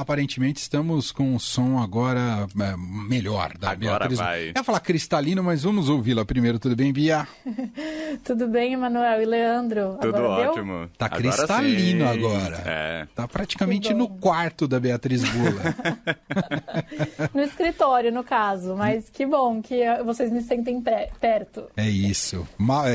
aparentemente estamos com um som agora é, melhor da agora Beatriz. Vai. Eu ia falar cristalino, mas vamos ouvi-la primeiro. Tudo bem, Bia? Tudo bem, Emanuel e Leandro? Tudo agora ótimo. Deu? Tá agora cristalino sim. agora. É. Tá praticamente no quarto da Beatriz Bula. no escritório, no caso. Mas que bom que vocês me sentem perto. É isso.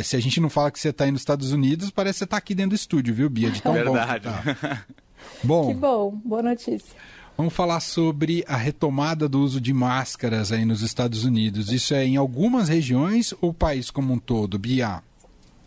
Se a gente não fala que você tá aí nos Estados Unidos, parece que você tá aqui dentro do estúdio, viu, Bia? De tão Verdade. bom que tá. Bom, que bom, boa notícia. Vamos falar sobre a retomada do uso de máscaras aí nos Estados Unidos. Isso é em algumas regiões ou o país como um todo, Bia?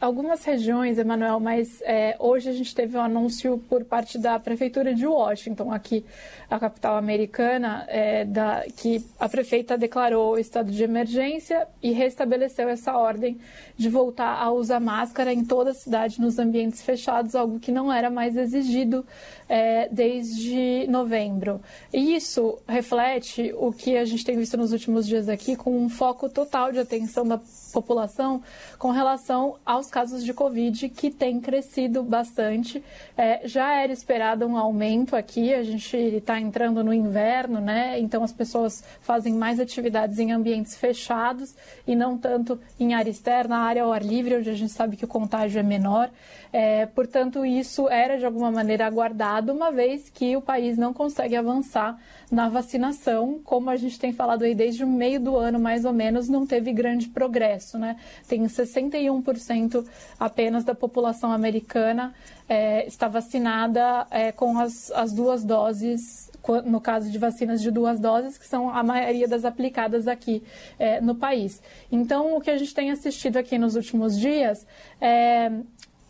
Algumas regiões, Emanuel, mas é, hoje a gente teve um anúncio por parte da Prefeitura de Washington, aqui, a capital americana, é, da, que a prefeita declarou o estado de emergência e restabeleceu essa ordem de voltar a usar máscara em toda a cidade, nos ambientes fechados, algo que não era mais exigido é, desde novembro. E isso reflete o que a gente tem visto nos últimos dias aqui, com um foco total de atenção da população com relação aos casos de Covid, que tem crescido bastante. É, já era esperado um aumento aqui, a gente está entrando no inverno, né? Então as pessoas fazem mais atividades em ambientes fechados e não tanto em área externa, área ao ar livre, onde a gente sabe que o contágio é menor. É, portanto, isso era de alguma maneira aguardado, uma vez que o país não consegue avançar na vacinação, como a gente tem falado aí desde o meio do ano, mais ou menos, não teve grande progresso, né? Tem 61% apenas da população americana é, está vacinada é, com as, as duas doses no caso de vacinas de duas doses, que são a maioria das aplicadas aqui é, no país. Então, o que a gente tem assistido aqui nos últimos dias é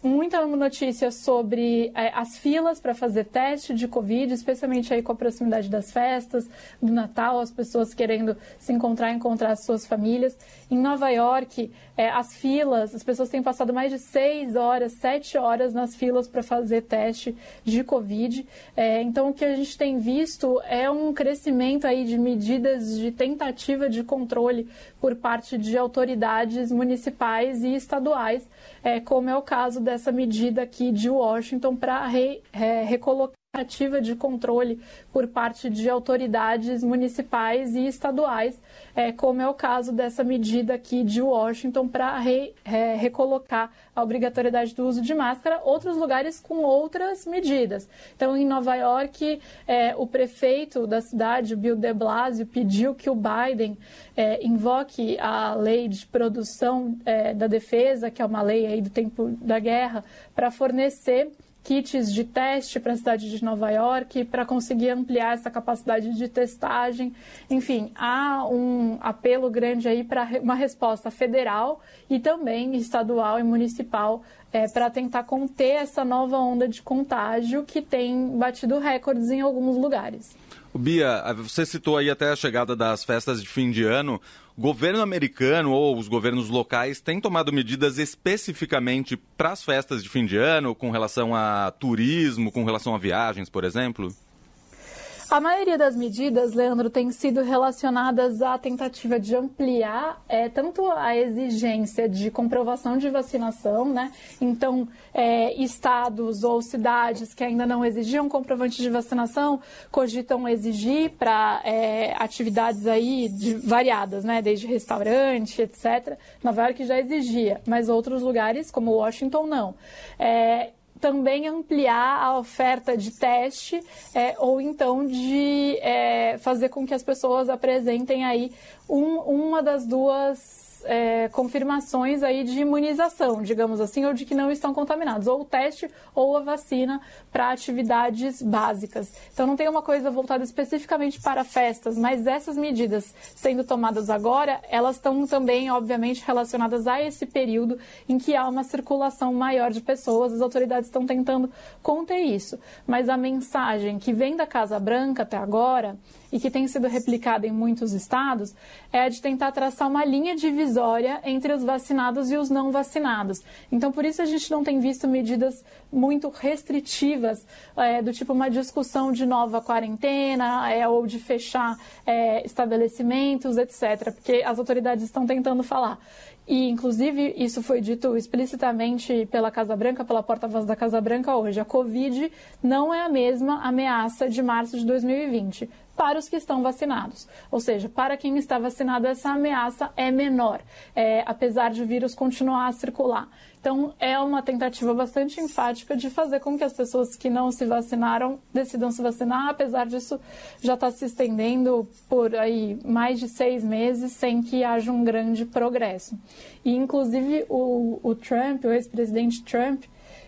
muita notícia sobre é, as filas para fazer teste de Covid, especialmente aí com a proximidade das festas, do Natal, as pessoas querendo se encontrar, encontrar as suas famílias. Em Nova York, é, as filas, as pessoas têm passado mais de seis horas, sete horas nas filas para fazer teste de Covid. É, então, o que a gente tem visto é um crescimento aí de medidas de tentativa de controle por parte de autoridades municipais e estaduais, é, como é o caso dessa medida aqui de Washington para re, é, recolocar ativa de controle por parte de autoridades municipais e estaduais, é, como é o caso dessa medida aqui de Washington para re, é, recolocar a obrigatoriedade do uso de máscara, outros lugares com outras medidas. Então, em Nova York, é, o prefeito da cidade, Bill de Blasio, pediu que o Biden é, invoque a lei de produção é, da defesa, que é uma lei aí do tempo da guerra, para fornecer kits de teste para a cidade de Nova York para conseguir ampliar essa capacidade de testagem. Enfim, há um apelo grande aí para uma resposta federal e também estadual e municipal é, para tentar conter essa nova onda de contágio que tem batido recordes em alguns lugares. Bia, você citou aí até a chegada das festas de fim de ano. O governo americano ou os governos locais têm tomado medidas especificamente para as festas de fim de ano, com relação a turismo, com relação a viagens, por exemplo? A maioria das medidas, Leandro, tem sido relacionadas à tentativa de ampliar é, tanto a exigência de comprovação de vacinação, né? Então, é, estados ou cidades que ainda não exigiam comprovante de vacinação cogitam exigir para é, atividades aí de, variadas, né? Desde restaurante, etc. Nova York já exigia, mas outros lugares, como Washington, não. É, também ampliar a oferta de teste é, ou então de é, fazer com que as pessoas apresentem aí um, uma das duas é, confirmações aí de imunização, digamos assim, ou de que não estão contaminados, ou o teste ou a vacina para atividades básicas. Então não tem uma coisa voltada especificamente para festas, mas essas medidas sendo tomadas agora, elas estão também, obviamente, relacionadas a esse período em que há uma circulação maior de pessoas, as autoridades estão tentando conter isso. Mas a mensagem que vem da Casa Branca até agora e que tem sido replicada em muitos estados é a de tentar traçar uma linha divisória entre os vacinados e os não vacinados. Então, por isso a gente não tem visto medidas muito restritivas, é, do tipo uma discussão de nova quarentena é, ou de fechar é, estabelecimentos, etc., porque as autoridades estão tentando falar e, inclusive, isso foi dito explicitamente pela Casa Branca, pela porta-voz da Casa Branca hoje. A Covid não é a mesma ameaça de março de 2020 para os que estão vacinados. Ou seja, para quem está vacinado, essa ameaça é menor, é, apesar de o vírus continuar a circular. Então, é uma tentativa bastante enfática de fazer com que as pessoas que não se vacinaram decidam se vacinar, apesar disso já está se estendendo por aí mais de seis meses sem que haja um grande progresso. E, inclusive, o, o Trump, o ex-presidente Trump,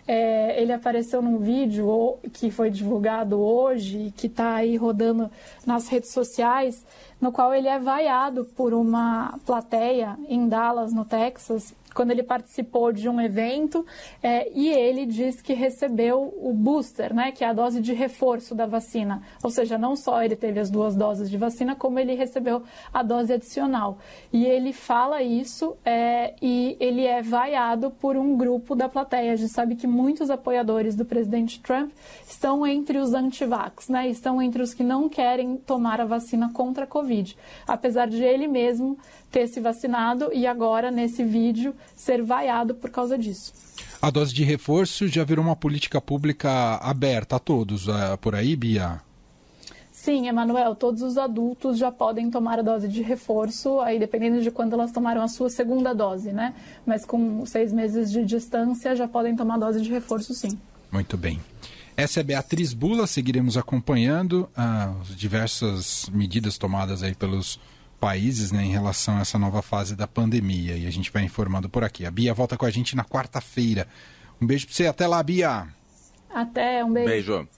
é, ele apareceu num vídeo que foi divulgado hoje, que está aí rodando nas redes sociais, no qual ele é vaiado por uma plateia em Dallas, no Texas, quando ele participou de um evento é, e ele diz que recebeu o booster, né, que é a dose de reforço da vacina. Ou seja, não só ele teve as duas doses de vacina, como ele recebeu a dose adicional. E ele fala isso é, e ele é vaiado por um grupo da plateia. A gente sabe que muitos apoiadores do presidente Trump estão entre os antivax, né, estão entre os que não querem tomar a vacina contra a Covid, apesar de ele mesmo ter se vacinado e agora, nesse vídeo, ser vaiado por causa disso. A dose de reforço já virou uma política pública aberta a todos uh, por aí, Bia? Sim, Emanuel, todos os adultos já podem tomar a dose de reforço, aí dependendo de quando elas tomaram a sua segunda dose, né? Mas com seis meses de distância já podem tomar a dose de reforço, sim. Muito bem. Essa é Beatriz Bula, seguiremos acompanhando uh, as diversas medidas tomadas aí pelos países né, em relação a essa nova fase da pandemia. E a gente vai informando por aqui. A Bia volta com a gente na quarta-feira. Um beijo para você. Até lá, Bia. Até, um beijo. Beijo.